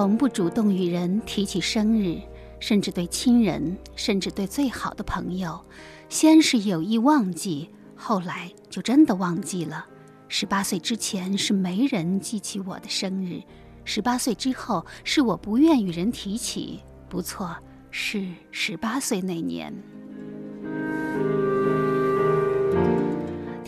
从不主动与人提起生日，甚至对亲人，甚至对最好的朋友，先是有意忘记，后来就真的忘记了。十八岁之前是没人记起我的生日，十八岁之后是我不愿与人提起。不错，是十八岁那年。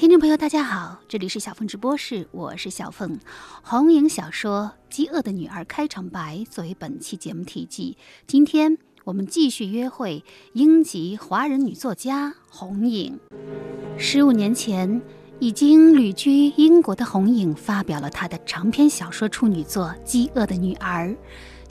听众朋友，大家好，这里是小凤直播室，我是小凤。红影小说《饥饿的女儿》开场白作为本期节目题记。今天我们继续约会英籍华人女作家红影。十五年前，已经旅居英国的红影发表了她的长篇小说处女作《饥饿的女儿》。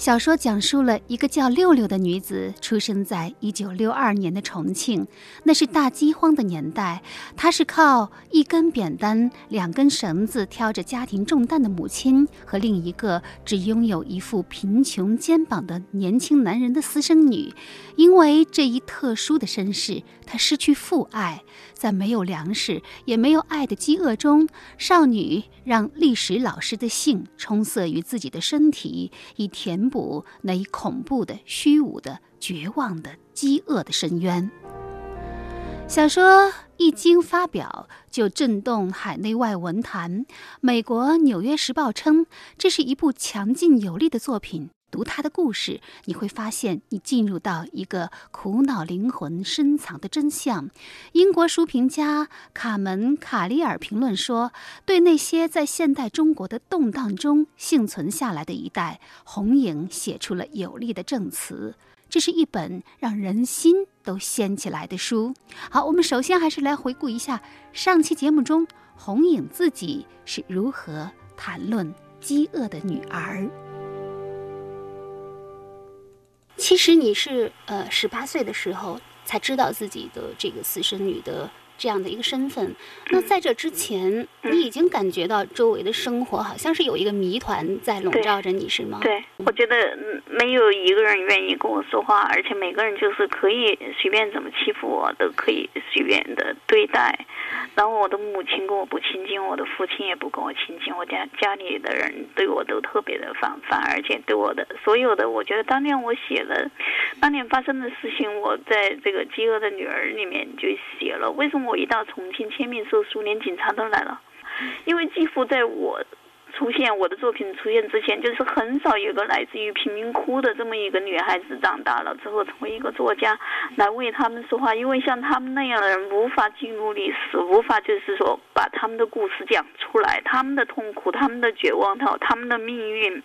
小说讲述了一个叫六六的女子出生在一九六二年的重庆，那是大饥荒的年代。她是靠一根扁担、两根绳子挑着家庭重担的母亲和另一个只拥有一副贫穷肩膀的年轻男人的私生女。因为这一特殊的身世，她失去父爱，在没有粮食也没有爱的饥饿中，少女让历史老师的性充塞于自己的身体，以填补那一恐怖的、虚无的、绝望的、饥饿的深渊。小说一经发表，就震动海内外文坛。美国《纽约时报》称，这是一部强劲有力的作品。读他的故事，你会发现你进入到一个苦恼灵魂深藏的真相。英国书评家卡门·卡利尔评论说：“对那些在现代中国的动荡中幸存下来的一代，红影写出了有力的证词。这是一本让人心都掀起来的书。”好，我们首先还是来回顾一下上期节目中红影自己是如何谈论饥饿的女儿。其实你是呃十八岁的时候才知道自己的这个私生女的这样的一个身份。那在这之前，你已经感觉到周围的生活好像是有一个谜团在笼罩着你，是吗？对，我觉得没有一个人愿意跟我说话，而且每个人就是可以随便怎么欺负我，都可以随便的对待。然后我的母亲跟我不亲近，我的父亲也不跟我亲近，我家家里的人对我都特别的反反，而且对我的所有的，我觉得当年我写了，当年发生的事情，我在这个《饥饿的女儿》里面就写了。为什么我一到重庆签名售书，连警察都来了？因为几乎在我。出现我的作品出现之前，就是很少有个来自于贫民窟的这么一个女孩子长大了之后成为一个作家，来为他们说话。因为像他们那样的人无法进入历史，无法就是说把他们的故事讲出来，他们的痛苦、他们的绝望、他他们的命运。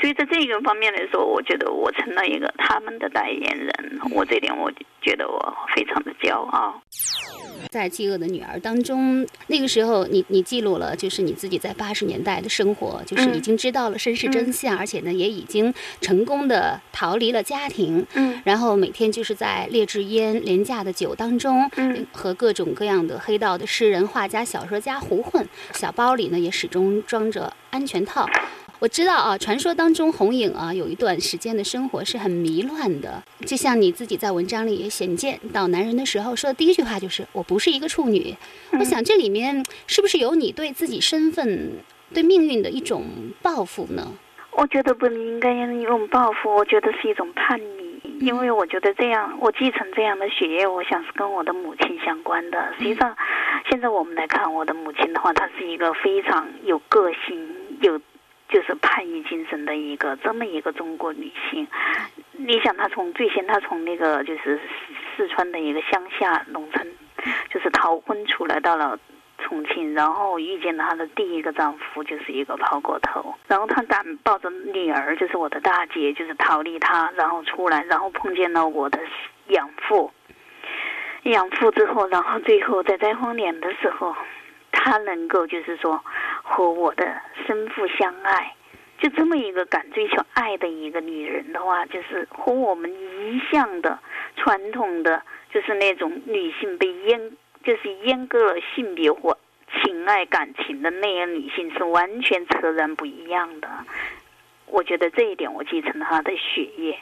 所以在这个方面来说，我觉得我成了一个他们的代言人。我这点我觉得我非常的骄傲。在《饥饿的女儿》当中，那个时候你你记录了，就是你自己在八十年代的生活，就是已经知道了身世真相，而且呢也已经成功的逃离了家庭。嗯，然后每天就是在劣质烟、廉价的酒当中，嗯，和各种各样的黑道的诗人、画家、小说家胡混。小包里呢也始终装着安全套。我知道啊，传说当中红影啊有一段时间的生活是很迷乱的，就像你自己在文章里也显见到男人的时候说的第一句话就是“我不是一个处女”。我想这里面是不是有你对自己身份、对命运的一种报复呢？我觉得不应该用一种报复，我觉得是一种叛逆，因为我觉得这样，我继承这样的血液，我想是跟我的母亲相关的。实际上，现在我们来看我的母亲的话，她是一个非常有个性、有。就是叛逆精神的一个这么一个中国女性，你想她从最先她从那个就是四川的一个乡下农村，就是逃婚出来到了重庆，然后遇见了她的第一个丈夫就是一个抛过头，然后她敢抱着女儿就是我的大姐就是逃离她，然后出来，然后碰见了我的养父，养父之后，然后最后在灾荒年的时候。他能够就是说和我的生父相爱，就这么一个敢追求爱的一个女人的话，就是和我们一向的传统的，就是那种女性被阉，就是阉割了性别或情爱感情的那样女性是完全截然不一样的。我觉得这一点我继承了她的血液。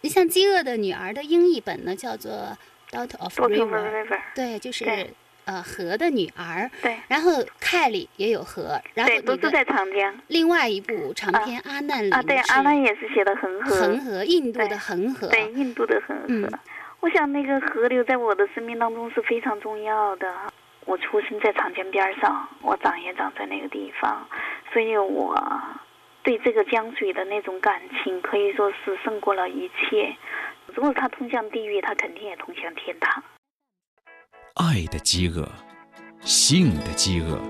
你像《饥饿的女儿》的英译本呢，叫做《Daughter of River》，对，就是对呃河的女儿。对然后凯里也有河，然后对，都你的是在长江另外一部长篇《阿难》里啊。对，阿难也是写的恒河，恒河，印度的恒河。对，印度的恒河。嗯我想那个河流在我的生命当中是非常重要的。我出生在长江边上，我长也长在那个地方，所以我对这个江水的那种感情可以说是胜过了一切。如果它通向地狱，它肯定也通向天堂。爱的饥饿，性的饥饿，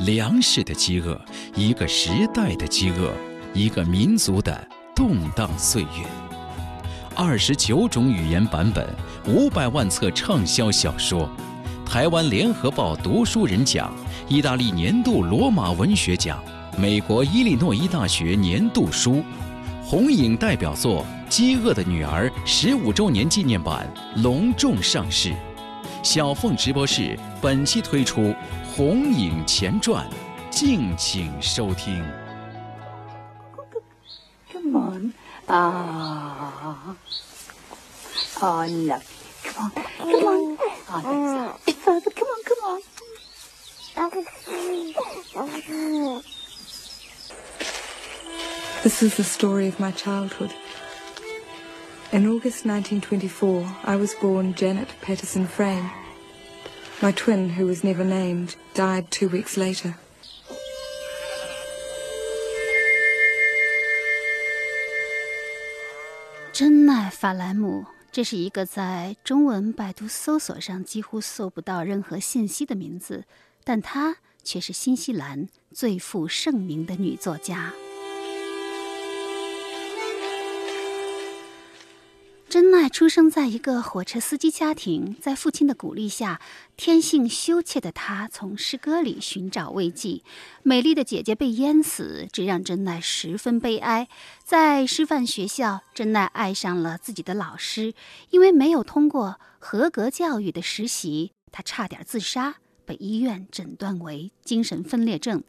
粮食的饥饿，一个时代的饥饿，一个民族的动荡岁月。二十九种语言版本，五百万册畅销小说，台湾联合报读书人奖，意大利年度罗马文学奖，美国伊利诺伊大学年度书，红影代表作《饥饿的女儿》十五周年纪念版隆重上市。小凤直播室本期推出《红影前传》，敬请收听。Come on. Ah. Oh, I love you. Come on. Come on. Oh, that's bit further. Come on, come on. This is the story of my childhood. In August 1924, I was born Janet Patterson Frame. My twin, who was never named, died two weeks later. 真奈法兰姆，这是一个在中文百度搜索上几乎搜不到任何信息的名字，但她却是新西兰最负盛名的女作家。真奈出生在一个火车司机家庭，在父亲的鼓励下，天性羞怯的她从诗歌里寻找慰藉。美丽的姐姐被淹死，这让真奈十分悲哀。在师范学校，真奈爱上了自己的老师，因为没有通过合格教育的实习，她差点自杀，被医院诊断为精神分裂症。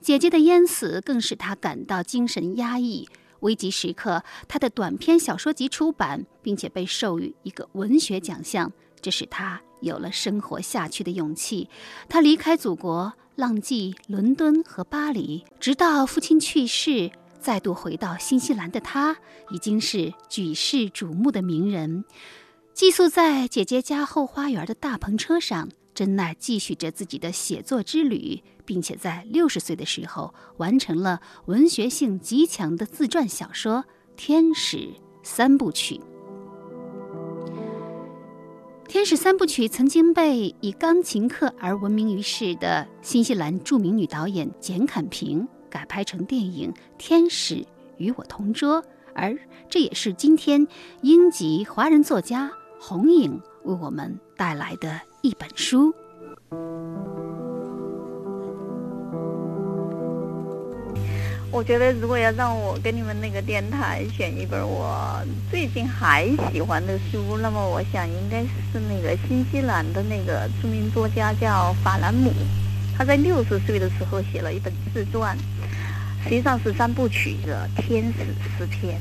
姐姐的淹死更使她感到精神压抑。危急时刻，他的短篇小说集出版，并且被授予一个文学奖项，这使他有了生活下去的勇气。他离开祖国，浪迹伦敦和巴黎，直到父亲去世，再度回到新西兰的他，已经是举世瞩目的名人。寄宿在姐姐家后花园的大篷车上，珍奈继续着自己的写作之旅，并且在六十岁的时候完成了文学性极强的自传小说《天使三部曲》。《天使三部曲》曾经被以钢琴课而闻名于世的新西兰著名女导演简坎平改拍成电影《天使与我同桌》，而这也是今天英籍华人作家红影为我们带来的一本书。我觉得如果要让我跟你们那个电台选一本我最近还喜欢的书，那么我想应该是那个新西兰的那个著名作家叫法兰姆，他在六十岁的时候写了一本自传，实际上是三部曲的《天使诗篇》。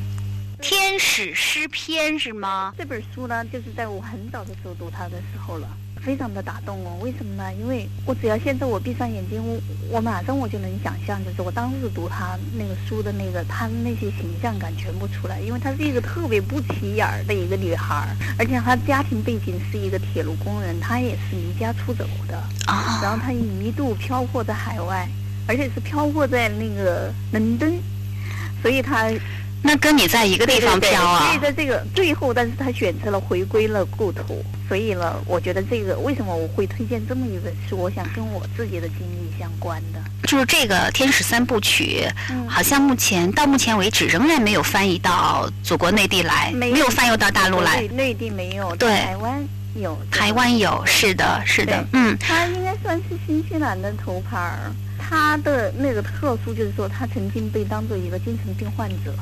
天使诗篇是吗？这本书呢，就是在我很早的时候读它的时候了，非常的打动我。为什么呢？因为我只要现在我闭上眼睛，我我马上我就能想象，就是我当时读他那个书的那个他那些形象感全部出来。因为她是一个特别不起眼儿的一个女孩儿，而且她家庭背景是一个铁路工人，她也是离家出走的。啊，然后她一度漂泊在海外，而且是漂泊在那个伦敦，所以她那跟你在一个地方飘啊所以？在这个最后，但是他选择了回归了故土，所以呢，我觉得这个为什么我会推荐这么一本书？我想跟我自己的经历相关的。就是这个《天使三部曲》，嗯好像目前到目前为止仍然没有翻译到祖国内地来，没有翻译到大陆来内。内地没有，对台湾有，台湾有，是的，是的，嗯，他应该算是新西兰的头牌儿。他的那个特殊就是说，他曾经被当做一个精神病患者。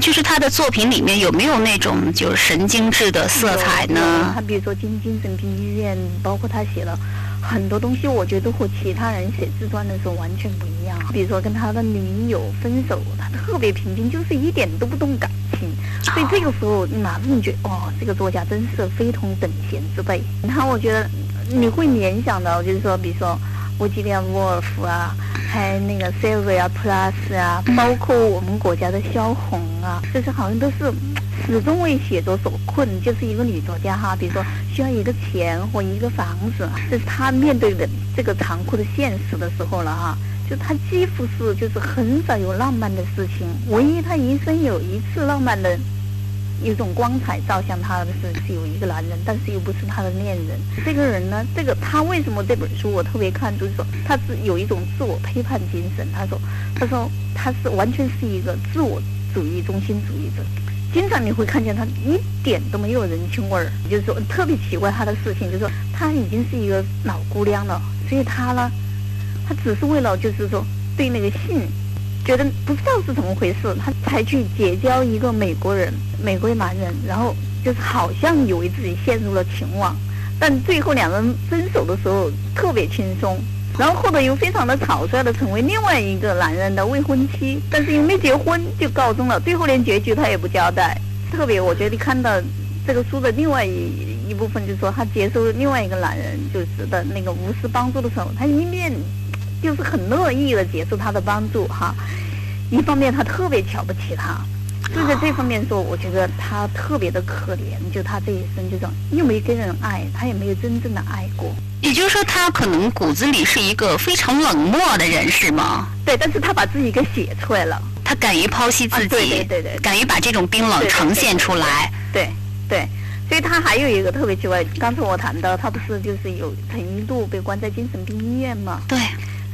就是他的作品里面有没有那种就是神经质的色彩呢？他比如说进精神病医院，包括他写了很多东西，我觉得和其他人写自传的时候完全不一样。比如说跟他的女友分手，他特别平静，就是一点都不动感情。所以这个时候，你马上觉得，哦，这个作家真是非同等闲之辈。然后我觉得你会联想到，就是说，比如说。沃吉利亚·沃尔夫啊，还有那个 Sylvia Plath 啊，包括我们国家的萧红啊，这些好像都是始终为写作所困，就是一个女作家哈。比如说需要一个钱或一个房子，这是她面对的这个残酷的现实的时候了哈。就她几乎是就是很少有浪漫的事情，唯一她一生有一次浪漫的。有种光彩照向他的是是有一个男人，但是又不是他的恋人。这个人呢，这个他为什么这本书我特别看，就是说他是有一种自我批判精神。他说，他说他是完全是一个自我主义中心主义者。经常你会看见他一点都没有人情味儿，就是说特别奇怪他的事情，就是说他已经是一个老姑娘了，所以他呢，他只是为了就是说对那个性。觉得不知道是怎么回事，他才去结交一个美国人，美国男人，然后就是好像以为自己陷入了情网，但最后两人分手的时候特别轻松，然后后头又非常的草率的成为另外一个男人的未婚妻，但是又没结婚就告终了，最后连结局他也不交代。特别我觉得看到这个书的另外一一部分，就是说他接受另外一个男人就是的那个无私帮助的时候，他一面。就是很乐意的接受他的帮助哈，一方面他特别瞧不起他，就在这方面说，我觉得他特别的可怜，就他这一生就这种，又没跟人爱，他也没有真正的爱过。也就是说，他可能骨子里是一个非常冷漠的人，是吗？对，但是他把自己给写出来了，他敢于剖析自己，对对对对，敢于把这种冰冷呈现出来，对对。所以他还有一个特别奇怪，刚才我谈到他不是就是有曾一度被关在精神病医院吗？对。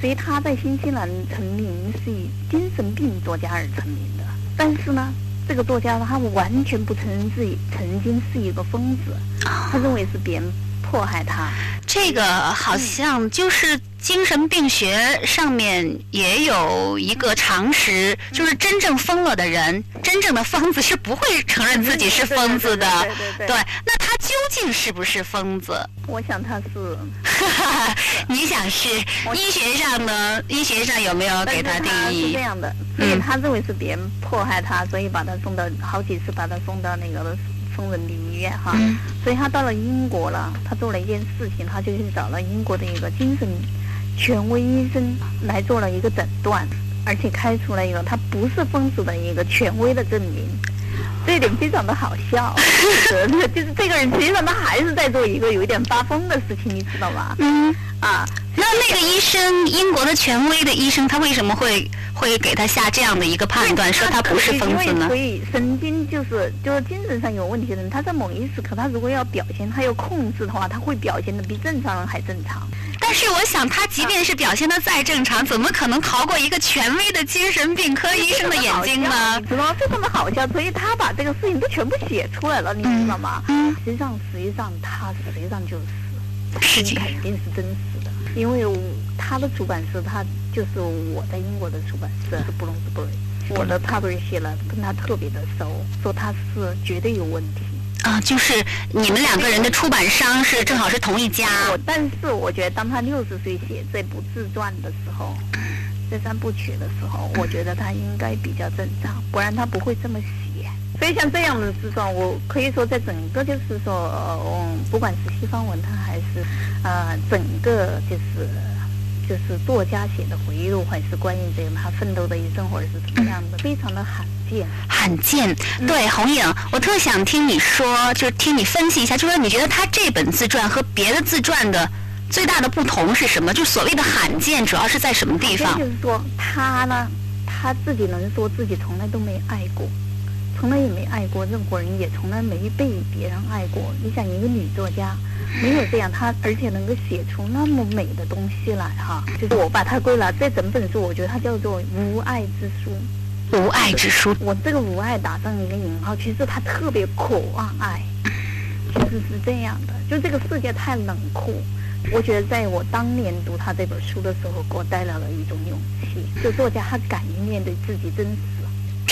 所以他在新西兰成名是以精神病作家而成名的，但是呢，这个作家他完全不承认自己曾经是一个疯子，他认为是别人迫害他。这个好像就是精神病学上面也有一个常识，就是真正疯了的人，真正的疯子是不会承认自己是疯子的。对，那他究竟是不是疯子？我想他是。你想是？医学上呢？医学上有没有给他定义？是这样的，所以他认为是别人迫害他，所以把他送到好几次把他送到那个。疯人病医院哈，所以他到了英国了。他做了一件事情，他就去找了英国的一个精神权威医生来做了一个诊断，而且开出了一个他不是疯子的一个权威的证明。这一点非常的好笑，就是这个人实际上他还是在做一个有一点发疯的事情，你知道吗？嗯啊，那那个医生，英国的权威的医生，他为什么会会给他下这样的一个判断，说他不是疯子呢？所以神经就是就是精神上有问题的人，他在某一时刻，他如果要表现，他要控制的话，他会表现的比正常人还正常。但是我想，他即便是表现的再正常，怎么可能逃过一个权威的精神病科医生的眼睛呢？知道吗？非常的好笑，所以他把这个事情都全部写出来了，你知道吗？嗯。实际上，实际上他实际上就是，事情肯定是真实的，因为他的出版社，他就是我在英国的出版社是布隆斯布瑞，我的 publisher 了，跟他特别的熟，说他是绝对有问题。啊，就是你们两个人的出版商是正好是同一家。我，但是我觉得当他六十岁写这部自传的时候，这三部曲的时候，我觉得他应该比较正常，不然他不会这么写。所以像这样的自传，我可以说在整个就是说，嗯，不管是西方文坛还是呃整个就是。就是作家写的回忆录，还是关于这个他奋斗的一生，或者是怎么样的，非常的罕见。罕见，对红影，我特想听你说，就是听你分析一下，就说你觉得他这本自传和别的自传的最大的不同是什么？就所谓的罕见，主要是在什么地方？就是说他呢，他自己能说自己从来都没爱过，从来也没爱过任何人，也从来没被别人爱过。你想，一个女作家。没有这样，她而且能够写出那么美的东西来哈，就是我把它归纳这整本书，我觉得它叫做无爱之书。无爱之书，我这个无爱打上一个引号，其实他特别渴望爱，其实是这样的，就这个世界太冷酷，我觉得在我当年读他这本书的时候，给我带来了一种勇气。就作家他敢于面对自己真实。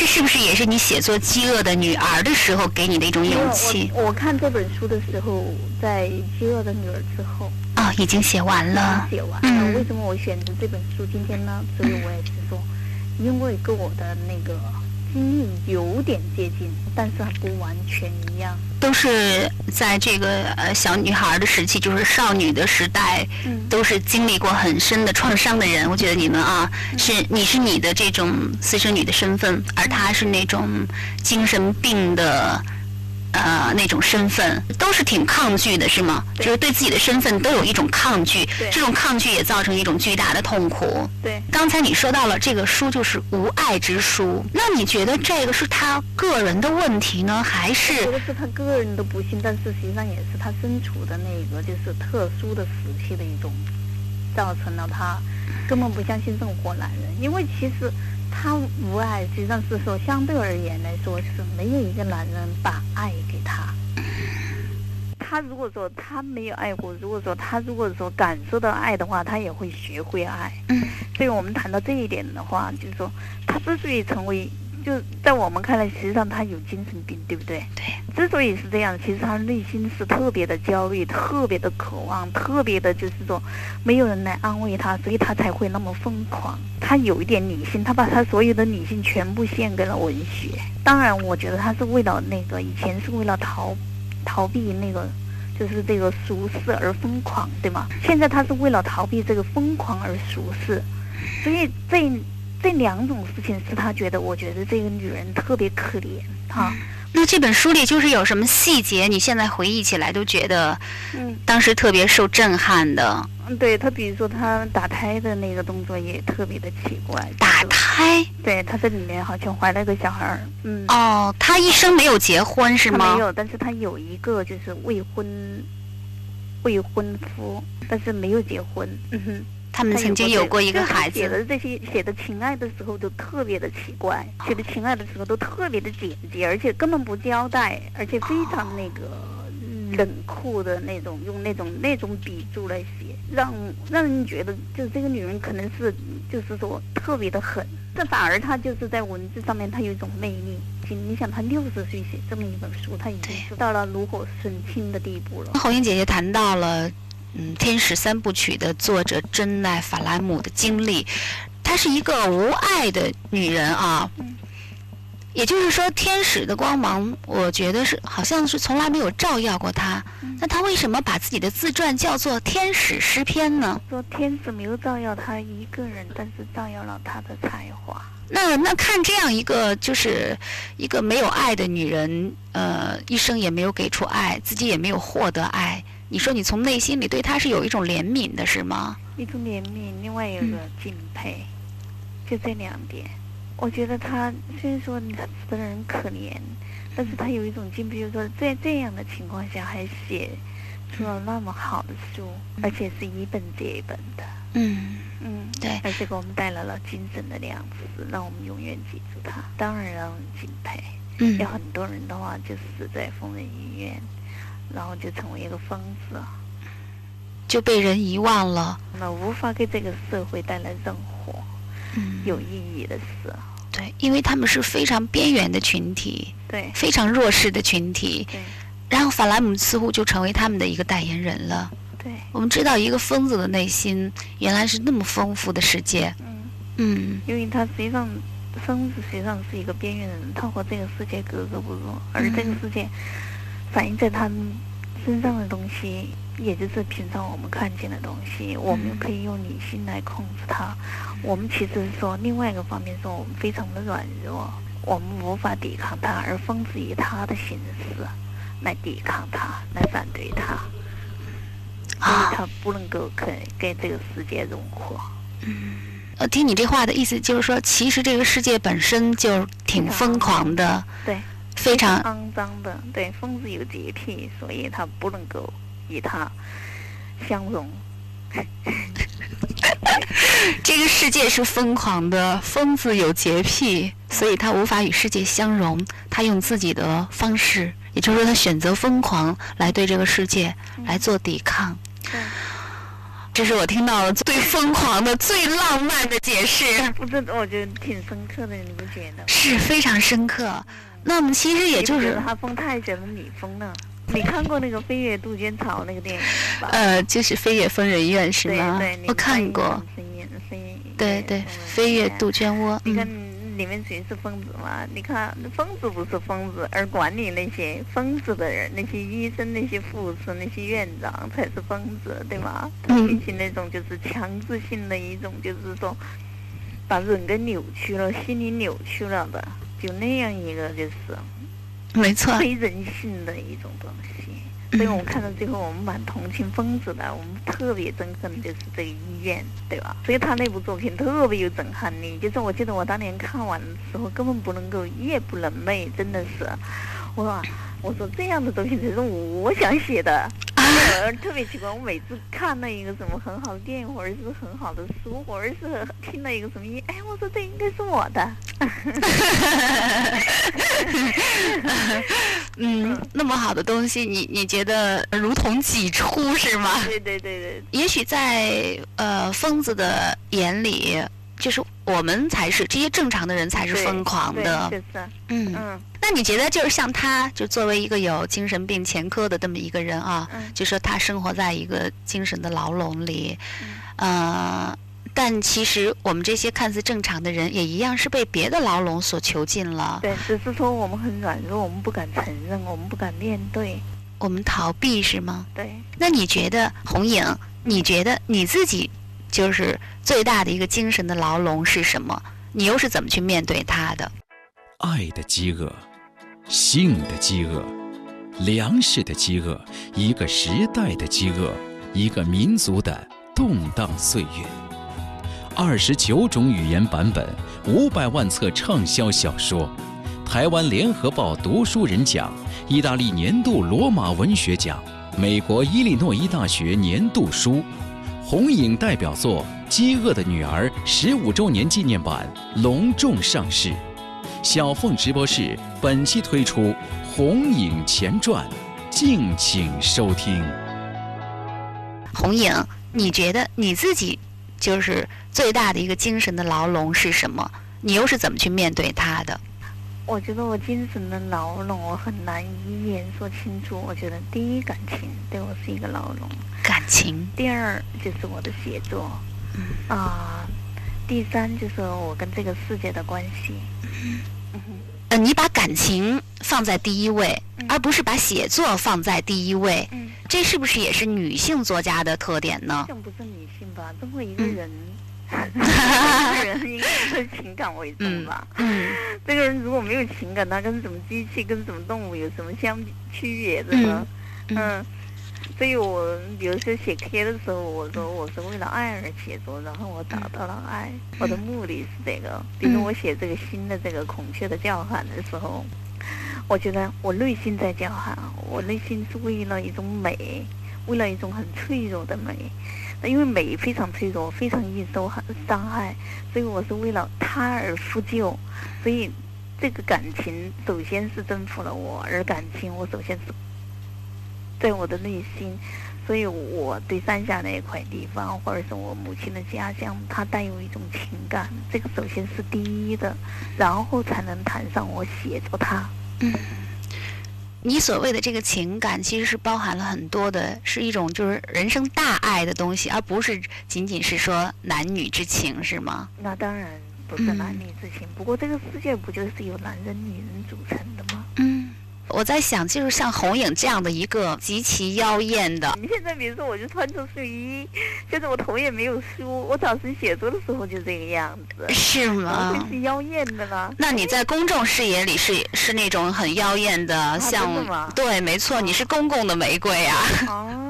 这是不是也是你写作《饥饿的女儿》的时候给你的一种勇气？我我看这本书的时候，在《饥饿的女儿》之后。哦，已经写完了。写完了。为什么我选择这本书今天呢？所以我也是说，因为跟我的那个。经历有点接近，但是还不完全一样。都是在这个呃小女孩的时期，就是少女的时代，都是经历过很深的创伤的人。我觉得你们啊，是你是你的这种私生女的身份，而她是那种精神病的。呃，那种身份都是挺抗拒的，是吗？就是对自己的身份都有一种抗拒，这种抗拒也造成一种巨大的痛苦。对，刚才你说到了这个书就是无爱之书，那你觉得这个是他个人的问题呢，还是？觉得是他个人的不幸，但是实际上也是他身处的那个就是特殊的时期的一种，造成了他根本不相信任何男人，因为其实。他无爱，实际上是说相对而言来说是没有一个男人把爱给他。他如果说他没有爱过，如果说他如果说感受到爱的话，他也会学会爱。嗯。所以我们谈到这一点的话，就是说他之所以成为。就在我们看来，实际上他有精神病，对不对？对。之所以是这样，其实他内心是特别的焦虑，特别的渴望，特别的，就是说，没有人来安慰他，所以他才会那么疯狂。他有一点理性，他把他所有的理性全部献给了文学。当然，我觉得他是为了那个以前是为了逃逃避那个，就是这个俗世而疯狂，对吗？现在他是为了逃避这个疯狂而俗世，所以这。这两种事情是他觉得，我觉得这个女人特别可怜哈。那这本书里就是有什么细节，你现在回忆起来都觉得，嗯，当时特别受震撼的。嗯，对他，比如说他打胎的那个动作也特别的奇怪。打胎？对，他这里面好像怀了个小孩儿。嗯。哦，他一生没有结婚是吗？没有，但是他有一个就是未婚未婚夫，但是没有结婚。嗯哼。他们曾经有过一个孩子。写的这些写的情爱的时候都特别的奇怪，写的情爱的时候都特别的简洁，而且根本不交代，而且非常那个冷酷的那种，用那种那种笔触来写，让让人觉得就是这个女人可能是就是说特别的狠。这反而她就是在文字上面她有一种魅力。你想她六十岁写这么一本书，她已经是到了炉火纯青的地步了。红英姐姐谈到了。嗯，《天使三部曲》的作者珍奈·法兰姆的经历，她是一个无爱的女人啊。也就是说，天使的光芒，我觉得是好像是从来没有照耀过她。那她为什么把自己的自传叫做《天使诗篇》呢？说天使没有照耀她一个人，但是照耀了她的才华。那那看这样一个就是一个没有爱的女人，呃，一生也没有给出爱，自己也没有获得爱。你说你从内心里对他是有一种怜悯的，是吗？一种怜悯，另外有个敬佩，就这两点。我觉得他虽然说死的人可怜，但是他有一种敬佩，就是说在这样的情况下还写出了那么好的书，而且是一本接一本的。嗯嗯，对，而且给我们带来了精神的粮食，让我们永远记住他。当然让人敬佩。嗯，有很多人的话就死在疯人医院。然后就成为一个疯子，就被人遗忘了。那无法给这个社会带来任何有意义的事。对，因为他们是非常边缘的群体，对，非常弱势的群体。对。然后法兰姆似乎就成为他们的一个代言人了。对。我们知道，一个疯子的内心原来是那么丰富的世界。嗯。嗯。因为他实际上，疯子实际上是一个边缘人，他和这个世界格格不入，而这个世界。反映在他们身上的东西，也就是平常我们看见的东西，我们可以用理性来控制它。我们其实说另外一个方面说，我们非常的软弱，我们无法抵抗它，而疯子以他的形式来抵抗它，来反对它，所以他不能够跟跟这个世界融合。嗯，呃，听你这话的意思就是说，其实这个世界本身就挺疯狂的。对。非常肮脏的，对，疯子有洁癖，所以他不能够与他相融。这个世界是疯狂的，疯子有洁癖，所以他无法与世界相融。他用自己的方式，也就是说，他选择疯狂来对这个世界来做抵抗。这是我听到的最疯狂的、最浪漫的解释，我觉得挺深刻的，你不觉得？是非常深刻。那么其实也就是他疯太久了，你疯了。你看过那个《飞越杜鹃草》那个电影吧？呃，就是《飞越疯人院》是吗？对对，我看过。对对，《飞越杜鹃窝》。你看里面谁是疯子嘛？你看疯子不是疯子，而管理那些疯子的人，那些医生、那些护士、那些院长才是疯子，对吗？进行那种就是强制性的一种，就是说把人给扭曲了，心理扭曲了的，就那样一个就是。没错，非人性的一种东西，所以我们看到最后，我们蛮同情疯子的。我们特别憎恨的就是这个医院，对吧？所以他那部作品特别有震撼力。就是我记得我当年看完的时候，根本不能够夜不能寐，真的是，我说，我说这样的东西才是我想写的。我特别奇怪，我每次看了一个什么很好的电影，或者是很好的书，或者是听了一个什么音，哎，我说这应该是我的。嗯，那么好的东西，你你觉得如同己出是吗？对对对对。也许在呃疯子的眼里，就是我们才是这些正常的人才是疯狂的。是是。嗯嗯。那你觉得，就是像他，就作为一个有精神病前科的这么一个人啊，就说他生活在一个精神的牢笼里，呃，但其实我们这些看似正常的人，也一样是被别的牢笼所囚禁了。对，只是说我们很软弱，我们不敢承认，我们不敢面对，我们逃避，是吗？对。那你觉得，红影？你觉得你自己就是最大的一个精神的牢笼是什么？你又是怎么去面对它的？爱的饥饿。性的饥饿，粮食的饥饿，一个时代的饥饿，一个民族的动荡岁月。二十九种语言版本，五百万册畅销小说，台湾联合报读书人奖，意大利年度罗马文学奖，美国伊利诺伊大学年度书，红影代表作《饥饿的女儿》十五周年纪念版隆重上市。小凤直播室本期推出《红影前传》，敬请收听。红影，你觉得你自己就是最大的一个精神的牢笼是什么？你又是怎么去面对它的？我觉得我精神的牢笼，我很难一言说清楚。我觉得第一，感情对我是一个牢笼。感情。第二就是我的写作。嗯。啊。第三就是我跟这个世界的关系。呃，你把感情放在第一位，而不是把写作放在第一位，这是不是也是女性作家的特点呢？这不是女性吧？这么一个人，人应该是情感为重吧？嗯，这 个人如果没有情感，他跟什么机器、跟什么动物有什么相区别的呢？嗯。所以我比如说写 K 的时候，我说我是为了爱而写作，然后我找到了爱，我的目的是这个。比如我写这个新的这个孔雀的叫喊的时候，我觉得我内心在叫喊，我内心是为了一种美，为了一种很脆弱的美。因为美非常脆弱，非常易受伤害，所以我是为了他而复旧。所以这个感情首先是征服了我，而感情我首先是。在我的内心，所以我对山下那一块地方，或者是我母亲的家乡，它带有一种情感。这个首先是第一的，然后才能谈上我写作它。嗯，你所谓的这个情感，其实是包含了很多的，是一种就是人生大爱的东西，而不是仅仅是说男女之情，是吗？那当然不是男女之情。不过这个世界不就是由男人、女人组成的吗？嗯。我在想，就是像红影这样的一个极其妖艳的。你现在比如说，我就穿着睡衣，现在我头也没有梳，我早晨写作的时候就这个样子。是吗？会是妖艳的吗？那你在公众视野里是是那种很妖艳的，像对，没错，你是公共的玫瑰啊。哦。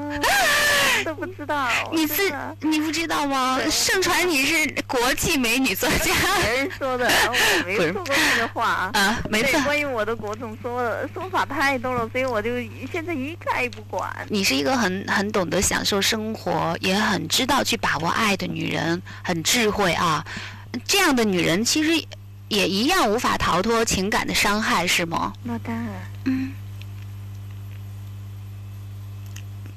都不知道，你是你不知道吗？盛传你是国际美女作家，别人说的，我 没说过这个话啊。没错，关于我的国总说的说法太多了，所以我就现在一概不管。你是一个很很懂得享受生活，也很知道去把握爱的女人，很智慧啊。这样的女人其实也一样无法逃脱情感的伤害，是吗？那当然。嗯。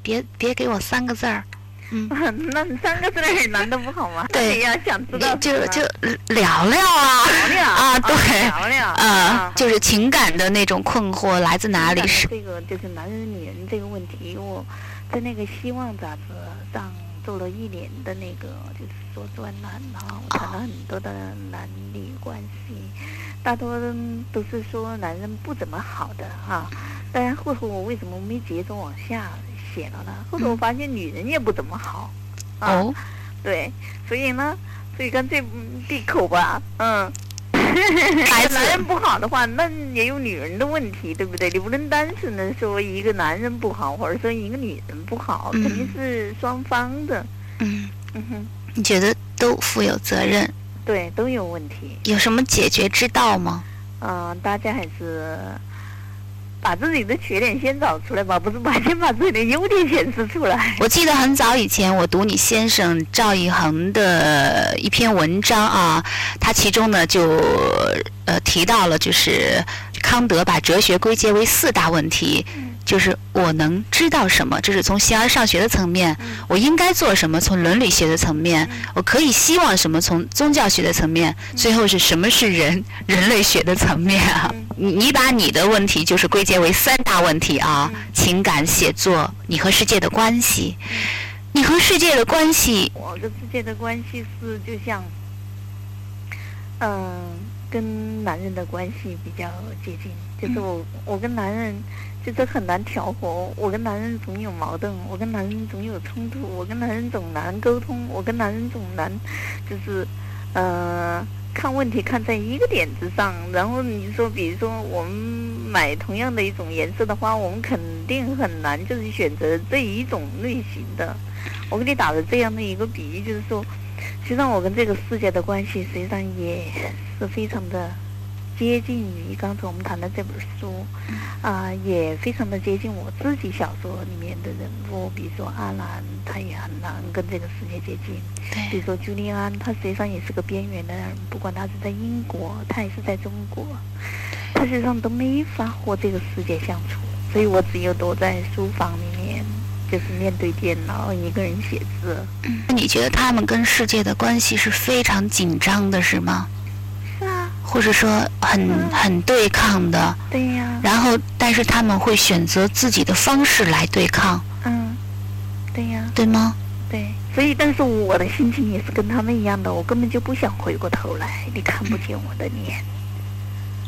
别别给我三个字儿，嗯 那三个字儿难的不好吗？对你 要想知道就就聊聊啊聊聊啊，对，聊聊啊，就是情感的那种困惑来自哪里？是这个就是男人女人这个问题，我在那个《希望》杂志上做了一年的那个就是说专栏啊，我谈了很多的男女关系，大多都是说男人不怎么好的哈、当然后头我为什么没接着往下写了呢？后头我发现女人也不怎么好。啊、哦，对，所以呢，所以干脆嗯闭口吧，嗯。孩子男人不好的话，那也有女人的问题，对不对？你不能单纯的说一个男人不好，或者说一个女人不好，嗯肯定是双方的。嗯，嗯哼，你觉得都负有责任？对，都有问题。有什么解决之道吗？嗯、大家还是把自己的缺点先找出来吧，不是把先把自己的优点显示出来。我记得很早以前，我读你先生赵一恒的一篇文章啊，他其中呢就呃提到了，就是康德把哲学归结为四大问题，就是我能知道什么，这是从形而上学的层面；我应该做什么，从伦理学的层面；我可以希望什么，从宗教学的层面；最后是什么是人 人类学的层面啊？你你把你的问题就是归结为三大问题啊：情感、写作，你和世界的关系。你和世界的关系，我跟世界的关系是就像，嗯、跟男人的关系比较接近，就是我我跟男人就是很难调和，我跟男人总有矛盾，我跟男人总有冲突，我跟男人总难沟通，我跟男人总难就是呃看问题看在一个点子上，然后你说比如说我们买同样的一种颜色的花，我们肯定很难就是选择这一种类型的。我给你打了这样的一个比喻，就是说，实际上我跟这个世界的关系，实际上也是非常的接近于刚才我们谈的这本书，啊、也非常的接近我自己小说里面的人物，比如说阿兰，他也很难跟这个世界接近；对。比如说朱利安，他实际上也是个边缘的人，不管他是在英国，他也是在中国，他实际上都没法和这个世界相处，所以我只有躲在书房里面。就是面对电脑一个人写字，你觉得他们跟世界的关系是非常紧张的，是吗？或者说很很对抗的？对呀，然后，但是他们会选择自己的方式来对抗，嗯，对呀，对吗？对，所以但是我的心情也是跟他们一样的，我根本就不想回过头来，你看不见我的脸，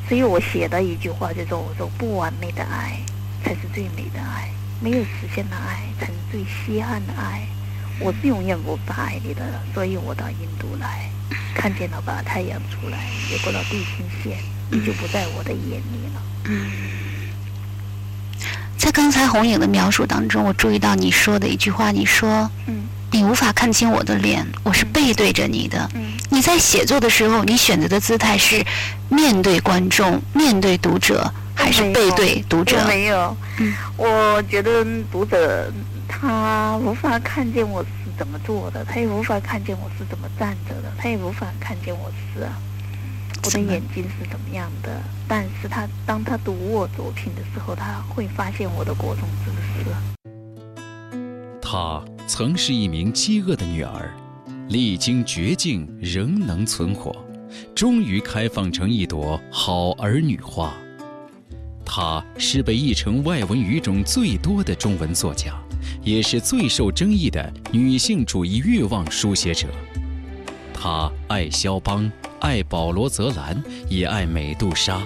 所以我写的一句话，就说我说不完美的爱才是最美的爱，没有实现的爱才是最稀罕的爱。我是永远无法爱你的，所以我到印度来，看见了吧，太阳出来，越过了地平线，你就不在我的眼里了。嗯在刚才红影的描述当中，我注意到你说的一句话，你说嗯你无法看清我的脸，我是背对着你的。嗯你在写作的时候，你选择的姿态是面对观众、面对读者，还是背对读者我？没有，嗯我觉得读者他无法看见我是怎么做的，他也无法看见我是怎么站着的，他也无法看见我是啊我的眼睛是怎么样的。但是他当他读我作品的时候，他会发现我的各种知识。她曾是一名饥饿的女儿，历经绝境仍能存活，终于开放成一朵好儿女花。她是被译成外文语种最多的中文作家，也是最受争议的女性主义欲望书写者。她爱肖邦，爱保罗·泽兰，也爱美杜莎。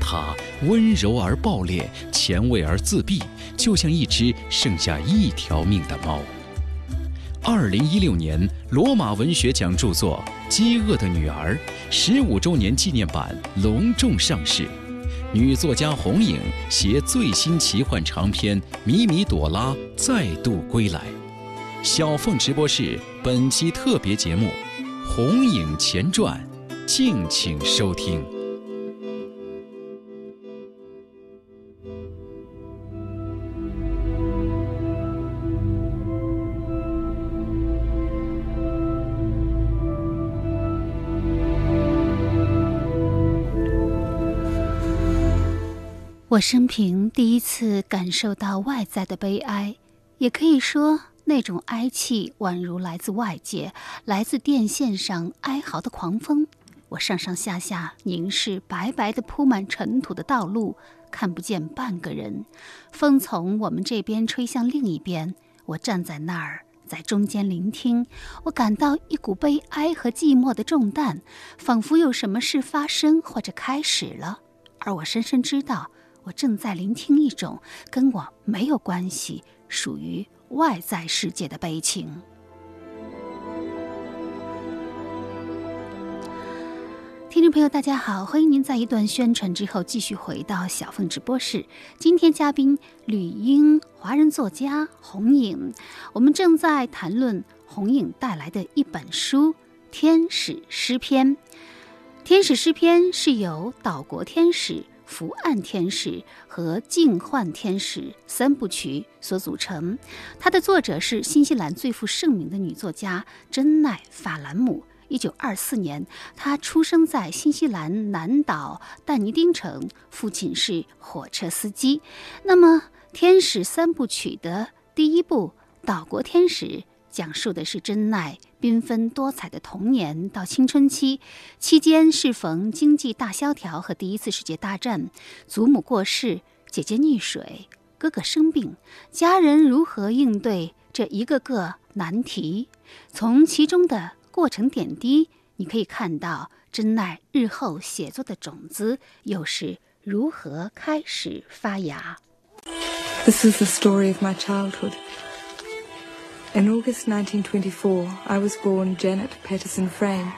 她温柔而暴烈，前卫而自闭，就像一只剩下一条命的猫。二零一六年，罗马文学奖著作《饥饿的女儿》十五周年纪念版隆重上市，女作家红影携最新奇幻长篇《米米朵拉》再度归来。小凤直播室本期特别节目《红影前传》，敬请收听。我生平第一次感受到外在的悲哀，也可以说那种哀戚宛如来自外界，来自电线上哀嚎的狂风。我上上下下凝视白白的铺满尘土的道路，看不见半个人。风从我们这边吹向另一边，我站在那儿，在中间聆听。我感到一股悲哀和寂寞的重担，仿佛有什么事发生或者开始了。而我深深知道，我正在聆听一种跟我没有关系、属于外在世界的悲情。听众朋友，大家好，欢迎您在一段宣传之后继续回到小凤直播室。今天嘉宾吕英，华人作家红影，我们正在谈论红影带来的一本书《天使诗篇》。《天使诗篇》是由岛国天使、伏案天使和净幻天使三部曲所组成。它的作者是新西兰最负盛名的女作家珍奈·法兰姆。一九二四年，她出生在新西兰南岛但尼丁城，父亲是火车司机。那么，《天使三部曲》的第一部《岛国天使》讲述的是真奈缤纷多彩的童年到青春期，期间适逢经济大萧条和第一次世界大战，祖母过世，姐姐溺水，哥哥生病，家人如何应对这一个个难题？从其中的。过程点滴，你可以看到真奈日后写作的种子又是如何开始发芽。This is the story of my childhood. In August 1924, I was born Janet Patterson Frame.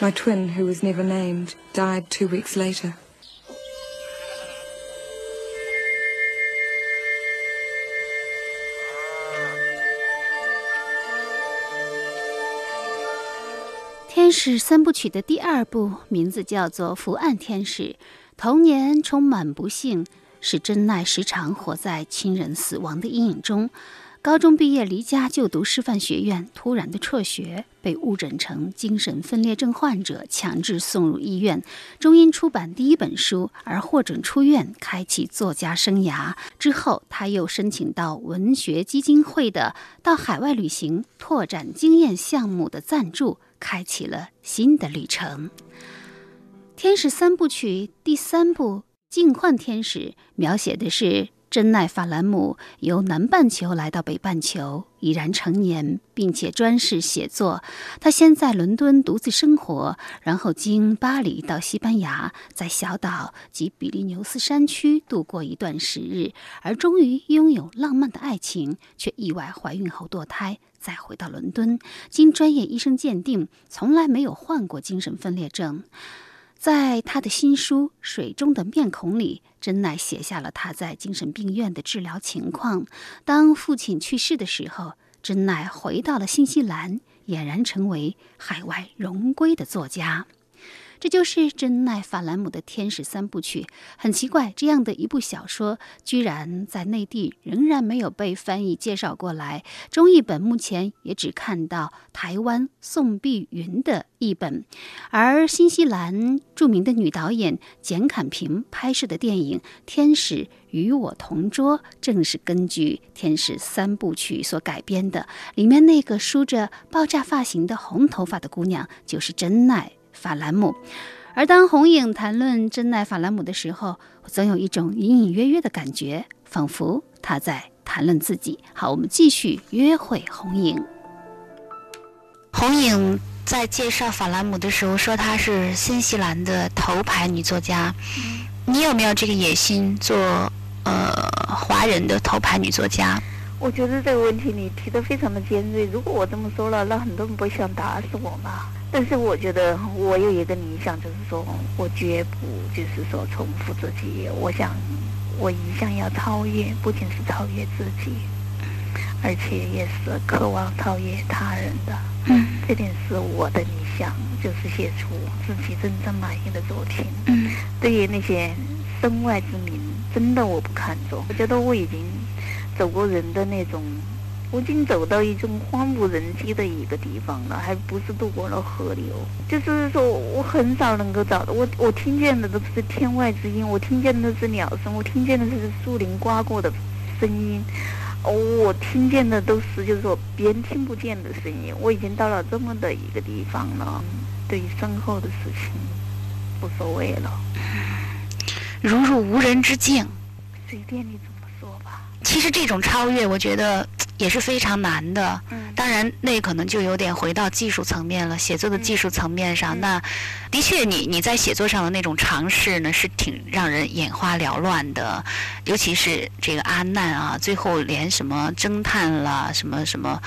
My twin, who was never named, died two weeks later. 天使三部曲的第二部名字叫做《伏案天使》。童年充满不幸，使真奈时常活在亲人死亡的阴影中。 高中毕业离家就读师范学院，突然的辍学，被误诊成精神分裂症患者，强制送入医院。终因出版第一本书而获准出院，开启作家生涯。之后，他又申请到文学基金会的到海外旅行拓展经验项目的赞助。开启了新的旅程。《天使三部曲》第三部《净幻天使》描写的是珍奈法兰姆由南半球来到北半球，已然成年，并且专事写作。他先在伦敦独自生活，然后经巴黎到西班牙，在小岛及比利牛斯山区度过一段时日，而终于拥有浪漫的爱情，却意外怀孕后堕胎。再回到伦敦，经专业医生鉴定，从来没有患过精神分裂症。在他的新书《水中的面孔》里，真奈写下了他在精神病院的治疗情况。当父亲去世的时候，真奈回到了新西兰，俨然成为海外荣归的作家。这就是真奈·法兰姆的《天使三部曲》。很奇怪，这样的一部小说，居然在内地仍然没有被翻译介绍过来。中译本目前也只看到台湾宋碧云的译本，而新西兰著名的女导演简坎平拍摄的电影《天使与我同桌》，正是根据《天使三部曲》所改编的。里面那个梳着爆炸发型的红头发的姑娘，就是真奈。法兰姆，而当红影谈论真奈法兰姆的时候，我总有一种隐隐约约的感觉，仿佛他在谈论自己。好，我们继续约会红影。红影在介绍法兰姆的时候说，她是新西兰的头牌女作家。你有没有这个野心做呃华人的头牌女作家？我觉得这个问题你提的非常的尖锐。如果我这么说了，那很多人不想打死我吗？但是我觉得我有一个理想，就是说我绝不就是说重复自己。我想我一向要超越，不仅是超越自己，而且也是渴望超越他人的。嗯，这点是我的理想，就是写出自己真正满意的作品。嗯，对于那些身外之名，真的我不看重。我觉得我已经走过人的那种。我已经走到一种荒无人迹的一个地方了，还不是渡过了河流。就是说，我很少能够找到我，我听见的都是天外之音，我听见的是鸟声，我听见的是树林刮过的声音，哦，我听见的都是就是说别人听不见的声音。我已经到了这么的一个地方了，对于身后的事情无所谓了，如入无人之境。随便你怎么说吧。其实这种超越，我觉得也是非常难的。嗯当然，那可能就有点回到技术层面了，写作的技术层面上。嗯那的确你，你在写作上的那种尝试呢，是挺让人眼花缭乱的。尤其是这个阿难啊，最后连什么侦探啦，什么什么，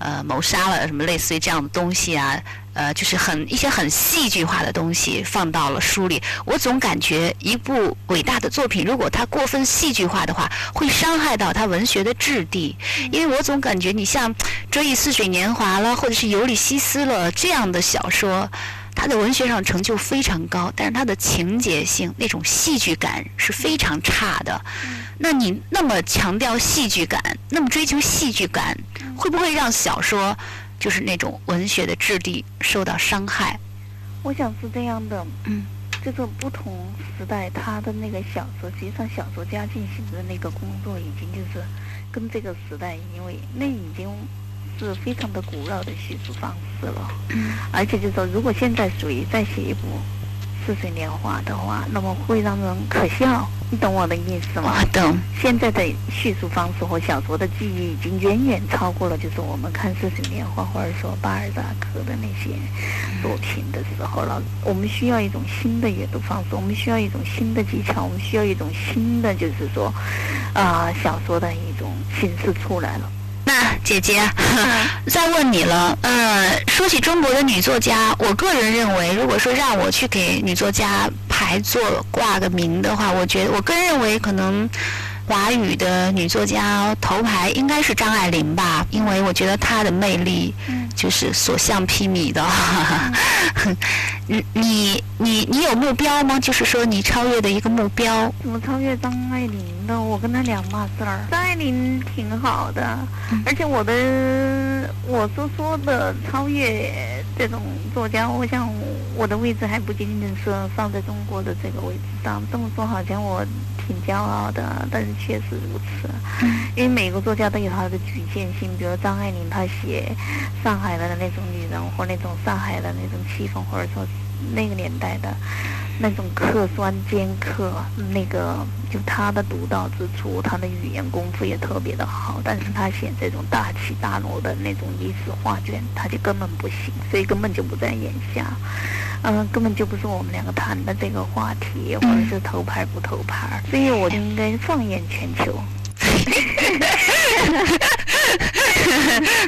呃，谋杀了，什么类似于这样的东西啊，呃，就是很一些很戏剧化的东西放到了书里。我总感觉一部伟大的作品，如果它过分戏剧化的话，会伤害到它文学的质地。因为我总感觉你像《追忆似水年华》了，或者是《尤里西斯》了这样的小说，它的文学上成就非常高，但是它的情节性那种戏剧感是非常差的。那你那么强调戏剧感，那么追求戏剧感，会不会让小说就是那种文学的质地受到伤害？我想是这样的，嗯，就是不同时代他的那个小说，实际上小说家进行的那个工作已经就是跟这个时代，因为那已经是非常的古老的叙述方式了，嗯，而且就是说，如果现在属于再写一部《似水年华》的话，那么会让人可笑，你懂我的意思吗？我懂，现在的叙述方式和小说的记忆已经远远超过了，就是我们看《似水年华》或者说巴尔扎克的那些作品的时候了。我们需要一种新的阅读方式，我们需要一种新的技巧，我们需要一种新的，就是说，啊、小说的一种形式出来了。那姐姐，再问你了，呃，说起中国的女作家，我个人认为，如果说让我去给女作家排座挂个名的话，我觉得我个人认为可能。华语的女作家头牌应该是张爱玲吧，因为我觉得她的魅力就是所向披靡的。你你你你有目标吗？就是说你超越的一个目标？怎么超越张爱玲的？我跟她两码事儿。张爱玲挺好的，而且我的我所说的超越这种作家，我想我的位置还不仅仅是放在中国的这个位置上。这么说好像我挺骄傲的，但是确实如此。因为每个作家都有他的局限性，比如张爱玲，她写上海的那种女人，或那种上海的那种气氛，或者说那个年代的那种客酸尖刻，那个就他的独到之处，他的语言功夫也特别的好。但是他写这种大起大落的那种历史画卷，他就根本不行，所以根本就不在眼下。嗯，根本就不是我们两个谈的这个话题，或者是头牌不头牌，所以我就应该放眼全球。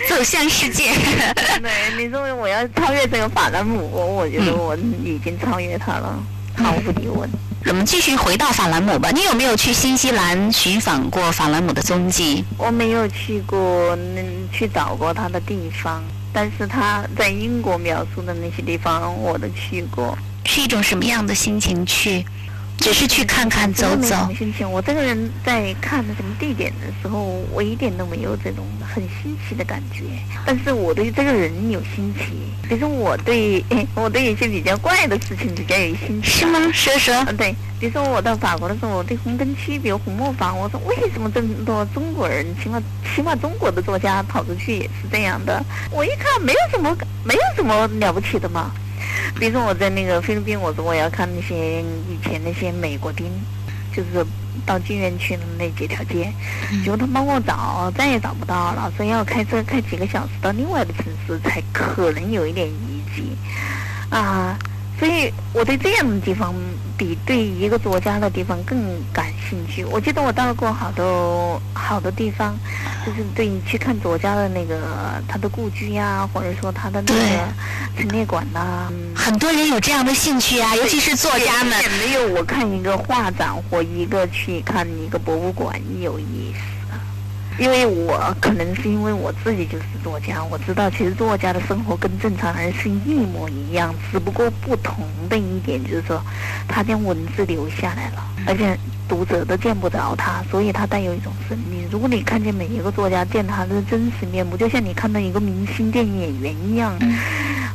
走向世界。对，你说我要超越这个法兰姆，我我觉得我已经超越他了，毫无疑问。我们继续回到法兰姆吧。你有没有去新西兰寻访过法兰姆的踪迹？我没有去过，嗯，去找过他的地方，但是他在英国描述的那些地方我都去过。是一种什么样的心情去？只是去看看走走。心情。我这个人在看什么地点的时候，我一点都没有这种很新奇的感觉。但是我对这个人有新奇，比如说我对 我对一些比较怪的事情比较有新奇。是吗？说说。嗯，对，比如说我到法国的时候，我对红灯区，比如红磨坊，我说为什么这么多中国人，起码起码中国的作家跑出去也是这样的？我一看没有什么没有什么了不起的嘛。比如说我在那个菲律宾，我说我要看那些以前那些美国兵，就是到剧院去的那几条街，结果他帮我找，再也找不到了，所以要开车开几个小时到另外的城市才可能有一点遗迹，啊。所以我对这样的地方比对一个作家的地方更感兴趣。我记得我到过好多好多地方，就是对你去看作家的那个他的故居呀、或者说他的那个陈列馆呐、嗯很多人有这样的兴趣啊，尤其是作家们也。没有我看一个画展或一个去看一个博物馆有意思。因为我可能是因为我自己就是作家，我知道其实作家的生活跟正常人是一模一样，只不过不同的一点就是说，他将文字留下来了，而且读者都见不着他，所以他带有一种神秘。如果你看见每一个作家见他的真实面目，就像你看到一个明星电影演员一样，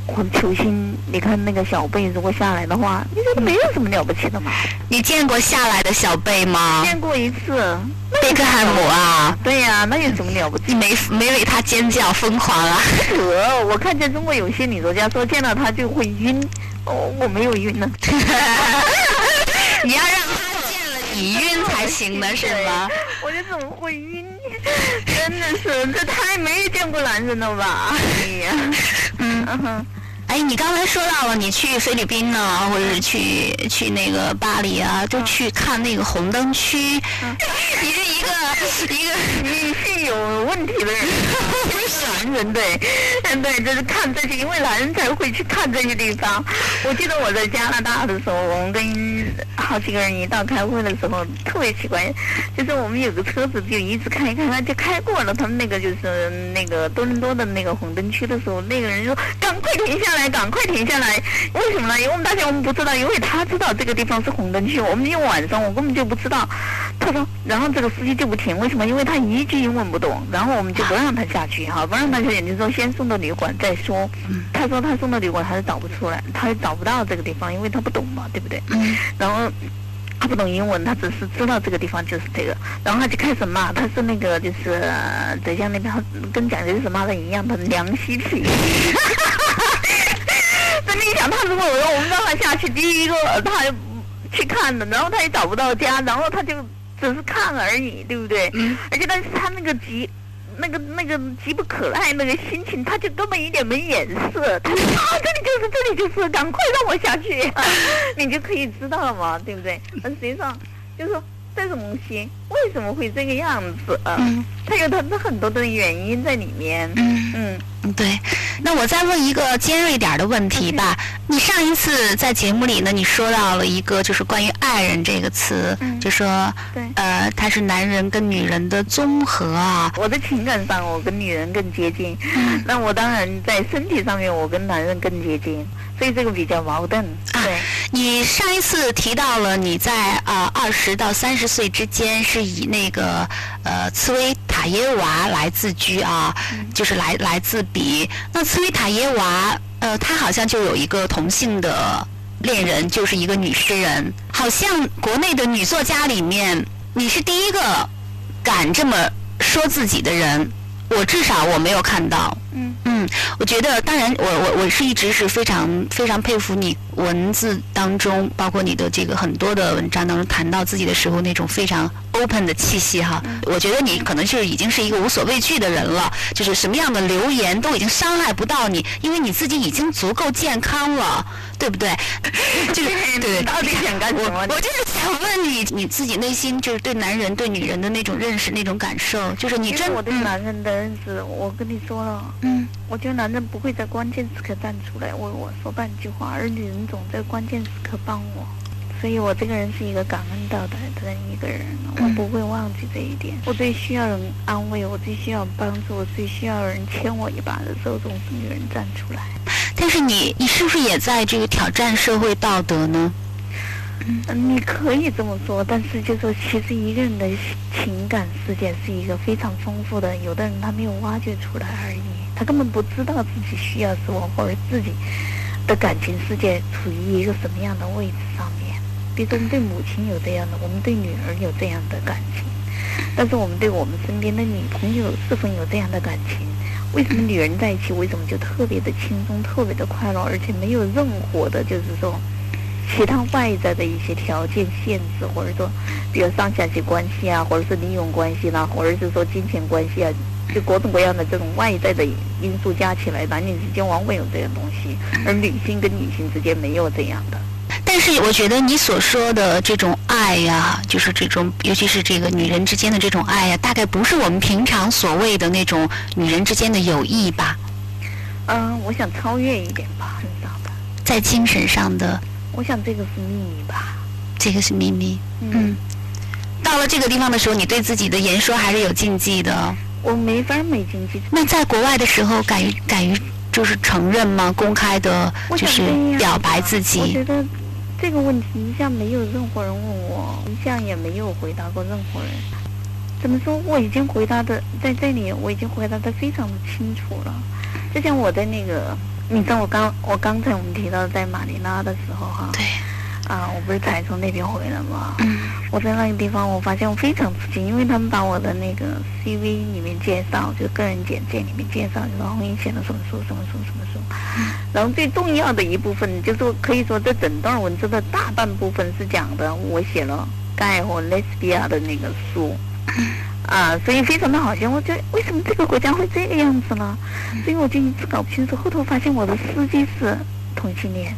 或者球星，你看那个小贝如果下来的话，你觉得没有什么了不起的嘛？你见过下来的小贝吗？见过一次，那贝克汉姆啊，对呀、那有什么了不起？你没没为他尖叫疯狂啊？可我看见中国有些女作家说见到他就会晕，哦，我没有晕呢。你要让他见了你晕才行呢，是吗？我就怎么会晕？真的是，这太没见过男人了吧？哎呀，嗯哼。哎，你刚才说到了你去菲律宾呢，或者是去去那个巴黎啊，就去看那个红灯区。你是一个一个你是有问题的人，男人对，嗯对，就是看这些，因为男人才会去看这些地方。我记得我在加拿大的时候，我们跟好几个人一道开会的时候，特别奇怪，就是我们有个车子就一直开开开，就开过了他们那个就是那个多伦多的那个红灯区的时候，那个人说赶快停下来，赶快停下来。为什么呢？因为我们大家我们不知道，因为他知道这个地方是红灯区，我们因为晚上我根本就不知道。他说，然后这个司机就不停，为什么？因为他一句英文不懂，然后我们就不让他下去哈，不让他下去，就说先送到旅馆再说。他说他送到旅馆他是找不出来，他找不到这个地方，因为他不懂嘛，对不对？然后。他不懂英文，他只是知道这个地方就是这个，然后他就开始骂，他是那个就是呃浙江那边跟蒋介石骂 的一样的娘西皮。真没想他如果我们让他下去，第一个他也去看的，然后他也找不到家，然后他就只是看而已，对不对？而且但是他那个急。那个那个急不可耐那个心情，他就根本一点没掩饰。他说啊，这里就是这里就是，赶快让我下去，你就可以知道了嘛，对不对？但实际上就是说这种东西为什么会这个样子啊？它有它的很多的原因在里面。嗯嗯嗯，对。那我再问一个尖锐点儿的问题吧。你上一次在节目里呢，你说到了一个就是关于“爱人”这个词，嗯就说呃，他是男人跟女人的综合啊。我的情感上我跟女人更接近，那我当然在身体上面我跟男人更接近，所以这个比较矛盾。啊对，你上一次提到了你在啊二十到三十岁之间是以那个呃茨维塔耶娃来自居啊，就是来来自比。那茨维塔耶娃呃，她好像就有一个同性的恋人，就是一个女诗人。好像国内的女作家里面，你是第一个敢这么说自己的人。我至少我没有看到。嗯嗯，我觉得，当然我，我我是一直是非常非常佩服你文字当中，包括你的这个很多的文章当中谈到自己的时候那种非常 open 的气息哈。我觉得你可能是已经是一个无所畏惧的人了，就是什么样的留言都已经伤害不到你，因为你自己已经足够健康了，对不对？就是 对，到底想干什么我我就是想问你，你自己内心就是对男人、对女人的那种认识、那种感受，就是你真我对嗯男人的认识，我跟你说了，嗯我觉得男人不会在关键时刻站出来为我说半句话，而女人总在关键时刻帮我。所以我这个人是一个感恩道德的一个人，我不会忘记这一点。我最需要人安慰，我最需要帮助，我最需要人牵我一把的时候，总是女人站出来。但是你你是不是也在这个挑战社会道德呢？嗯，你可以这么说，但是就说其实一个人的情感世界是一个非常丰富的，有的人他没有挖掘出来而已，他根本不知道自己需要什么，或者自己的感情世界处于一个什么样的位置上面。比如说，我们对母亲有这样的，我们对女儿有这样的感情，但是我们对我们身边的女朋友是否有这样的感情？为什么女人在一起，为什么就特别的轻松、特别的快乐，而且没有任何的，就是说其他外在的一些条件限制，或者说，比如上下级关系啊，或者是利用关系啦、或者是说金钱关系啊，就各种各样的这种外在的因素加起来，男女之间往往有这样东西，而女性跟女性之间没有这样的。但是我觉得你所说的这种爱呀、就是这种，尤其是这个女人之间的这种爱呀、大概不是我们平常所谓的那种女人之间的友谊吧，嗯，我想超越一点吧，很少的。在精神上的我想这个是秘密吧。这个是秘密。嗯，到了这个地方的时候，你对自己的言说还是有禁忌的哦。我没法没经济。那在国外的时候，敢于敢于就是承认吗？公开的就是表白自己我觉。得这个问题一向没有任何人问我，一向也没有回答过任何人。怎么说？我已经回答的在这里，我已经回答的非常的清楚了。就像我在那个，你知道我刚我刚才我们提到在马尼拉的时候哈，对，啊，我不是才从那边回来吗？嗯我在那个地方，我发现我非常吃惊，因为他们把我的那个 CV 里面介绍，就个人简介里面介绍，就说红英写了什么书，什么书，什么书。然后最重要的一部分，就是可以说这整段文字的大半部分是讲的我写了盖或 lesbia 的那个书。啊，所以非常的好笑。我觉得为什么这个国家会这个样子呢？所以我就一直搞不清楚。后头发现我的司机是同性恋，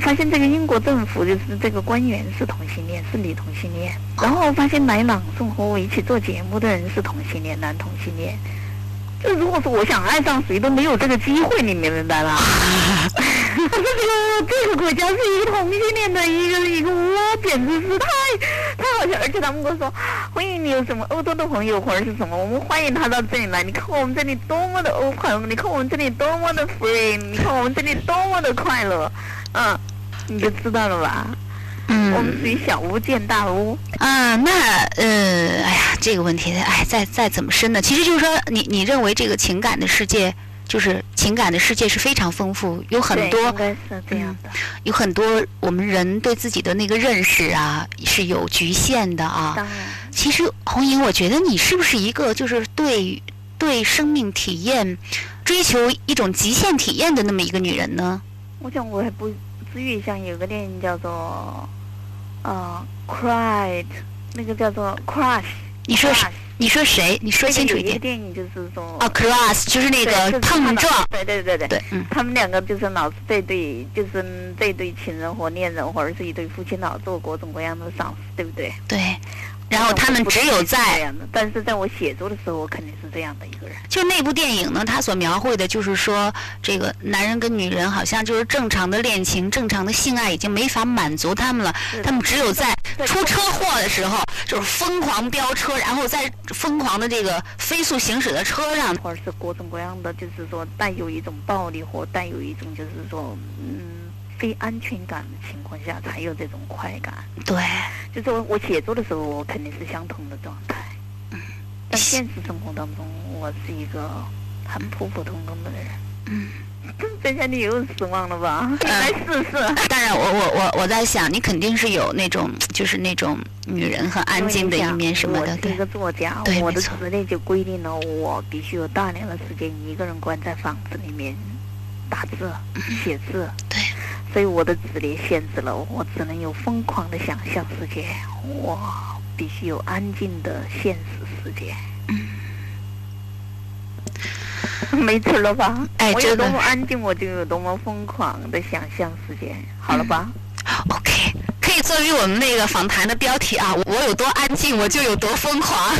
发现这个英国政府就是这个官员是同性恋，是女同性恋。然后发现来朗诵和我一起做节目的人是同性恋，男同性恋。就如果说我想爱上谁都没有这个机会，你明白吧？我说这个这个国家是一个同性恋的一个一个窝，简直是太太好笑。而且他们跟我说，欢迎你有什么欧洲的朋友或者是什么，我们欢迎他到这里来。你看我们这里多么的 open，你看我们这里多么的 free，你看我们这里多么的快乐，嗯，你就知道了吧？嗯我们嗯属于小巫见大巫。啊，那呃，哎呀，这个问题，哎，再再怎么深呢？其实就是说，你你认为这个情感的世界，就是情感的世界是非常丰富，有很多应该是这样的。有很多我们人对自己的那个认识啊是有局限的啊。当然，其实红莹，我觉得你是不是一个就是对对生命体验追求一种极限体验的那么一个女人呢？我想我还不至于像有个电影叫做呃《Cried》，那个叫做《Crush》。你说 Crush 你说谁？你说清楚一那个有一个点。电影就是说啊，cross 就是那个碰撞，对对对对对，嗯，他们两个就是老是这对，就是这对情人或恋人，或者是一对夫妻，老做各种各样的丧事，对不对？对。然后他们只有在，但是在我写作的时候，我肯定是这样的一个人。就那部电影呢，它所描绘的就是说，这个男人跟女人好像就是正常的恋情、正常的性爱已经没法满足他们了，他们只有在在出车祸的时候，就是疯狂飙车，然后在疯狂的这个飞速行驶的车上，或者是各种各样的，就是说带有一种暴力或带有一种就是说嗯非安全感的情况下，才有这种快感。对，就是我我写作的时候，我肯定是相同的状态。嗯但现实生活当中，我是一个很普普通通的人。嗯。这下你又失望了吧？你来试试。当然我，我我我在想，你肯定是有那种就是那种女人很安静的一面什么的，对我是一个作家，我的职业就规定了我必须有大量的时间一个人关在房子里面打字、写字。对。所以我的职业限制了我，我只能有疯狂的想象世界，我必须有安静的现实世界。没错了吧？我有多么安静，我就有多么疯狂的想象世界。好了吧？OK，可以作为我们那个访谈的标题啊，我有多安静，我就有多疯狂。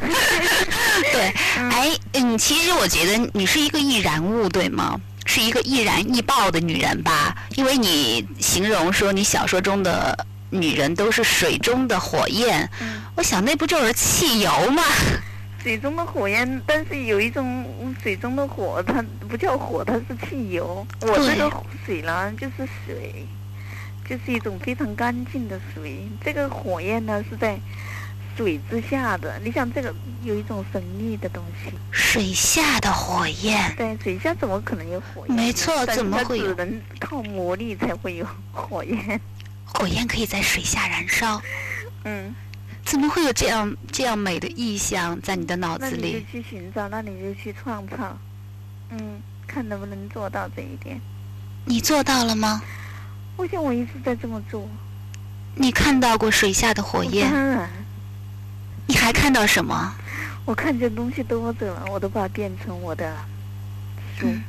对，哎，嗯，其实我觉得你是一个易燃物，对吗？是一个易燃易爆的女人吧？因为你形容说你小说中的女人都是水中的火焰，嗯我想那不就是汽油吗？水中的火焰，但是有一种水中的火，它不叫火，它是汽油。我这个水呢，就是水，就是一种非常干净的水。这个火焰呢，是在水之下的。你想，这个有一种神秘的东西，水下的火焰，对水下怎么可能有火焰？没错怎么会有只能靠魔力才会有火焰。火焰可以在水下燃烧，嗯，怎么会有这样这样美的意象在你的脑子那你？去寻找，那你就去创造。嗯，看能不能做到这一点。你做到了吗？我想我一直在这么做。你看到过水下的火焰？当然，你还看到什么？我看见东西多着了，我都把它变成我的书。嗯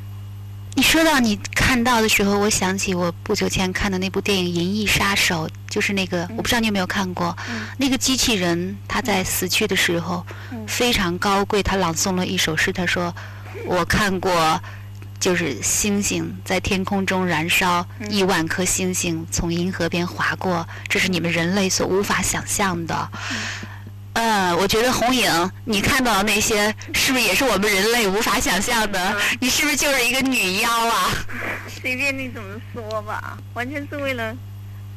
你说到你看到的时候，我想起我不久前看的那部电影《银翼杀手》，就是那个，我不知道你有没有看过。嗯那个机器人他在死去的时候嗯非常高贵，他朗诵了一首诗，他说：“我看过，就是星星在天空中燃烧，嗯亿万颗星星从银河边划过，这是你们人类所无法想象的。”呃，我觉得红影，你看到的那些是不是也是我们人类无法想象的？你是不是就是一个女妖啊？随便你怎么说吧，完全是为了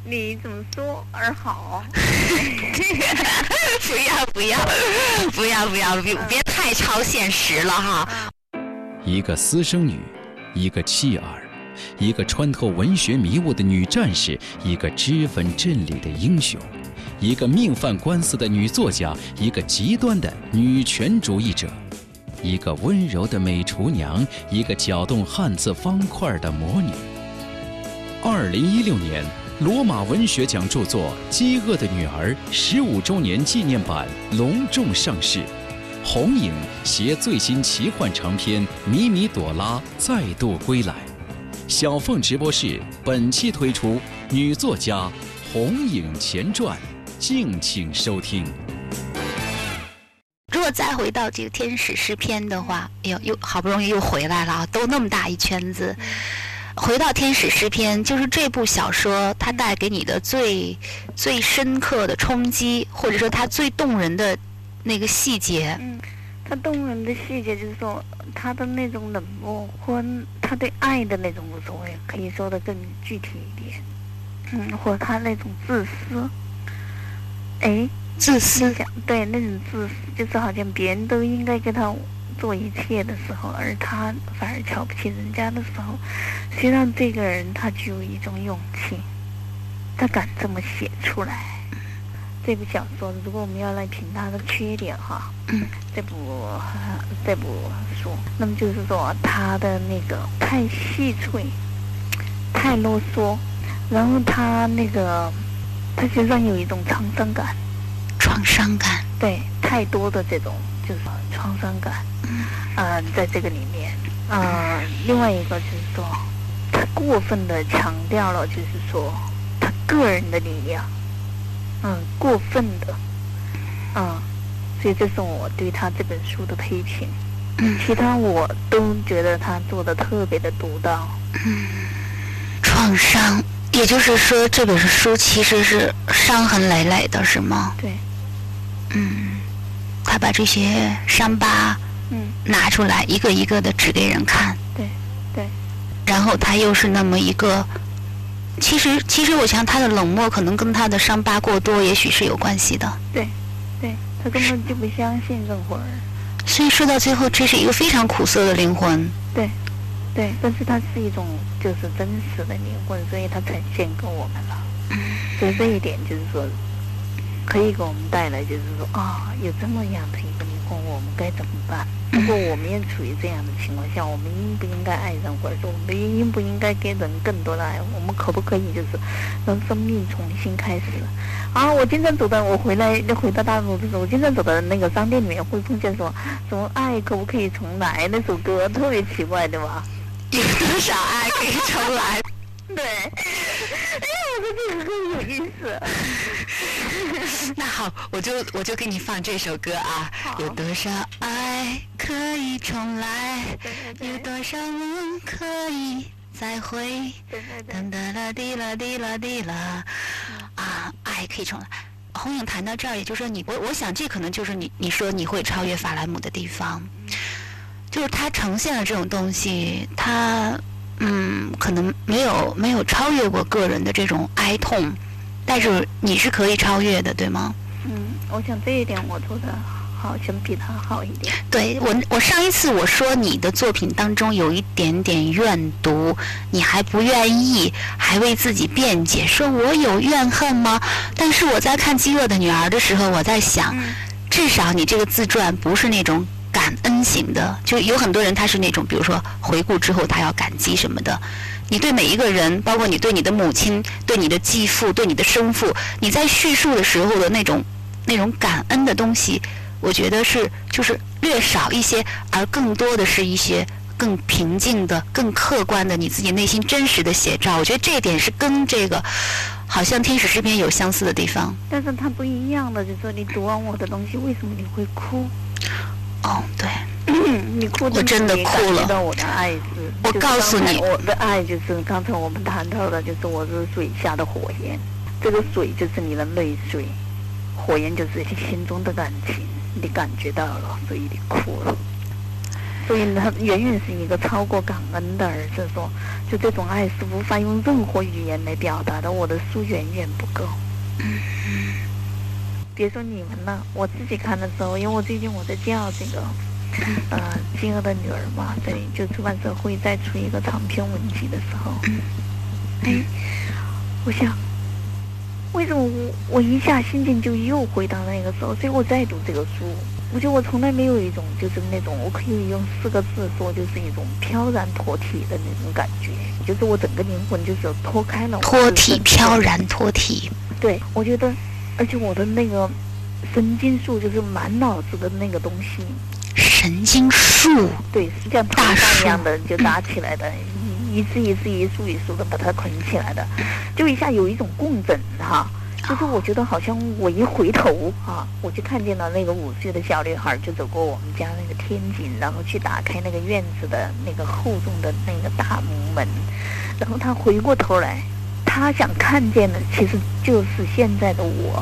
你怎么说而好。不要不要不要不要，别别太超现实了哈！一个私生女，一个弃儿，一个穿透文学迷雾的女战士，一个脂粉镇里的英雄，一个命犯官司的女作家，一个极端的女权主义者，一个温柔的美厨娘，一个搅动汉字方块的魔女。二零一六年，罗马文学奖著作《饥饿的女儿》十五周年纪念版隆重上市。红影携最新奇幻长篇《米米朵拉》再度归来，小凤直播室本期推出女作家红影前传，敬请收听。如果再回到这个天使诗篇的话，哎呦，又好不容易又回来了啊！都那么大一圈子，回到天使诗篇，就是这部小说它带给你的最最深刻的冲击，或者说它最动人的。那个细节，嗯，他动人的细节就是说，他的那种冷漠或他对爱的那种无所谓，可以说的更具体一点，嗯，或他那种自私，哎，自私，对，那种自私，就是好像别人都应该给他做一切的时候，而他反而瞧不起人家的时候，实际上这个人他具有一种勇气，他敢这么写出来。这部小说，如果我们要来评他的缺点哈，这部这部书，那么就是说他的那个太细碎，太啰嗦，然后他那个它身上有一种创伤感，创伤感，对，太多的这种就是创伤感，嗯，在这个里面，呃，另外一个就是说，他过分的强调了，就是说他个人的力量。嗯，过分的，嗯，所以这是我对他这本书的批评。嗯，其他我都觉得他做的特别的独到。嗯，创伤，也就是说这本书其实是伤痕累累的，是吗？对。嗯，他把这些伤疤，嗯，拿出来一个一个的指给人看。对，对。然后他又是那么一个。其实，其实我想他的冷漠可能跟他的伤疤过多，也许是有关系的。对，对他根本就不相信任何人。所以说到最后，这是一个非常苦涩的灵魂。对，对，但是它是一种就是真实的灵魂，所以它呈现给我们了。所以这一点就是说，可以给我们带来就是说啊，有这么样的一个灵魂，我们该怎么办？如果我们也处于这样的情况下，我们应不应该爱人，或者说我们应不应该给人更多的爱？我们可不可以就是让生命重新开始？啊，我经常走到我回来回到大陆的时候，我经常走到那个商店里面会碰见什么什么爱可不可以重来那首歌，特别奇怪，对吧？有多少爱可以重来？对，哎呀，我觉得这首歌有意思。那好，我就我就给你放这首歌啊。有多少爱可以重来？有多少梦可以再会？噔哒啦滴啦滴啦滴啦。啊，爱可以重来。红影谈到这儿，也就是说你我我想这可能就是你你说你会超越法兰姆的地方，就是他呈现的这种东西，他。嗯，可能没有没有超越过个人的这种哀痛，但是你是可以超越的，对吗？嗯，我想这一点我做的好像比他好一点。对我，我上一次我说你的作品当中有一点点怨毒，你还不愿意，还为自己辩解，说我有怨恨吗？但是我在看《饥饿的女儿》的时候，我在想，至少你这个自传不是那种。感恩型的，就有很多人他是那种，比如说回顾之后他要感激什么的。你对每一个人，包括你对你的母亲、对你的继父、对你的生父，你在叙述的时候的那种那种感恩的东西，我觉得是就是略少一些，而更多的是一些更平静的、更客观的你自己内心真实的写照。我觉得这一点是跟这个好像天使诗篇有相似的地方。但是它不一样的，就是说你读完我的东西，为什么你会哭？哦，对，你哭的，我真的哭了。到我的爱是，我告诉你，我的爱就是刚才我们谈到的，就是我是水下的火焰，这个水就是你的泪水，火焰就是心中的感情，你感觉到了，所以你哭了。所以呢远远是一个超过感恩的，儿子说，就这种爱是无法用任何语言来表达的。我的书远远不够。别说你们了，我自己看的时候，因为我最近我在教这个 呃，饥饿的女儿嘛，在就出版社会再出一个长篇文集的时候，哎，我想，为什么我我一下心情就又回到那个时候？所以我再读这个书，我觉得我从来没有一种就是那种我可以用四个字说，就是一种飘然脱体的那种感觉，就是我整个灵魂就是脱开了，脱体，飘然脱体。对，我觉得，而且我的那个神经素就是满脑子的那个东西。神经树，对，是像大树一样的就搭起来的，一一次一次一束一束的把它捆起来的，就一下有一种共振哈。就是我觉得好像我一回头啊，我就看见了那个五岁的小女孩就走过我们家那个天井，然后去打开那个院子的那个厚重的那个大木门，然后她回过头来，他想看见的其实就是现在的我。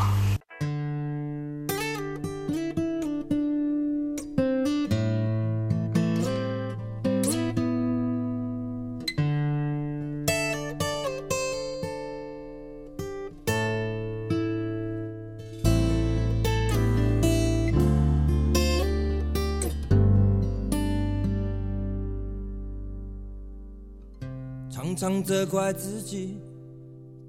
常常责怪自己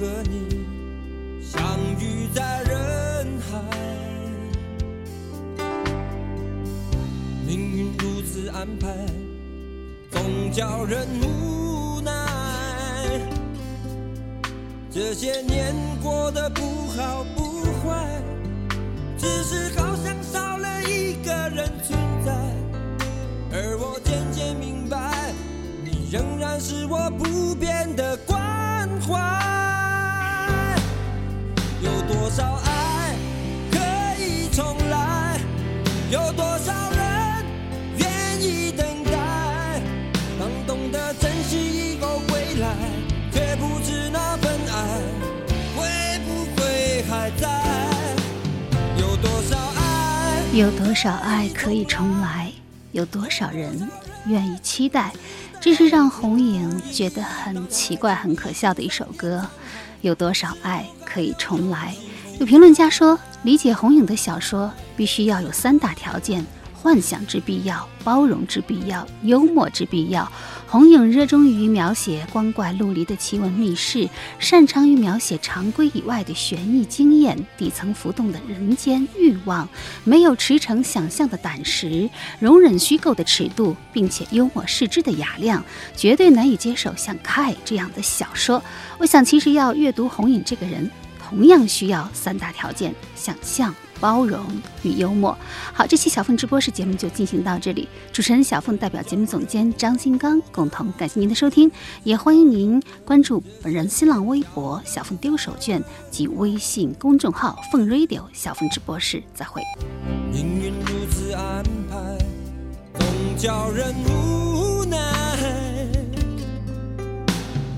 和你相遇在人海，命运如此安排，总叫人无奈。这些年过得不好不坏，只是好像少了一个人存在，而我渐渐明白，你仍然是我不变的关怀。多少爱可以重来？有多少人愿意等待？当懂得珍惜以后回来，却不知那份爱会不会还在？有多少爱？有多少爱可以重来？有多少人愿意期待？这是让红影觉得很奇怪、很可笑的一首歌。有多少爱可以重来？有评论家说，理解红影的小说必须要有三大条件：幻想之必要、包容之必要、幽默之必要。红影热衷于描写光怪陆离的奇闻密室，擅长于描写常规以外的悬疑经验，底层浮动的人间欲望，没有驰骋想象的胆识，容忍虚构的尺度，并且幽默视之的雅量，绝对难以接受像凯这样的小说。我想，其实要阅读红影这个人，同样需要三大条件：想象。包容与幽默。好，这期小凤直播室节目就进行到这里。主持人小凤代表节目总监张新刚共同感谢您的收听，也欢迎您关注本人新浪微博“小凤丢手绢”及微信公众号“凤 radio 小凤直播室”。再会。命运如此安排，总叫人无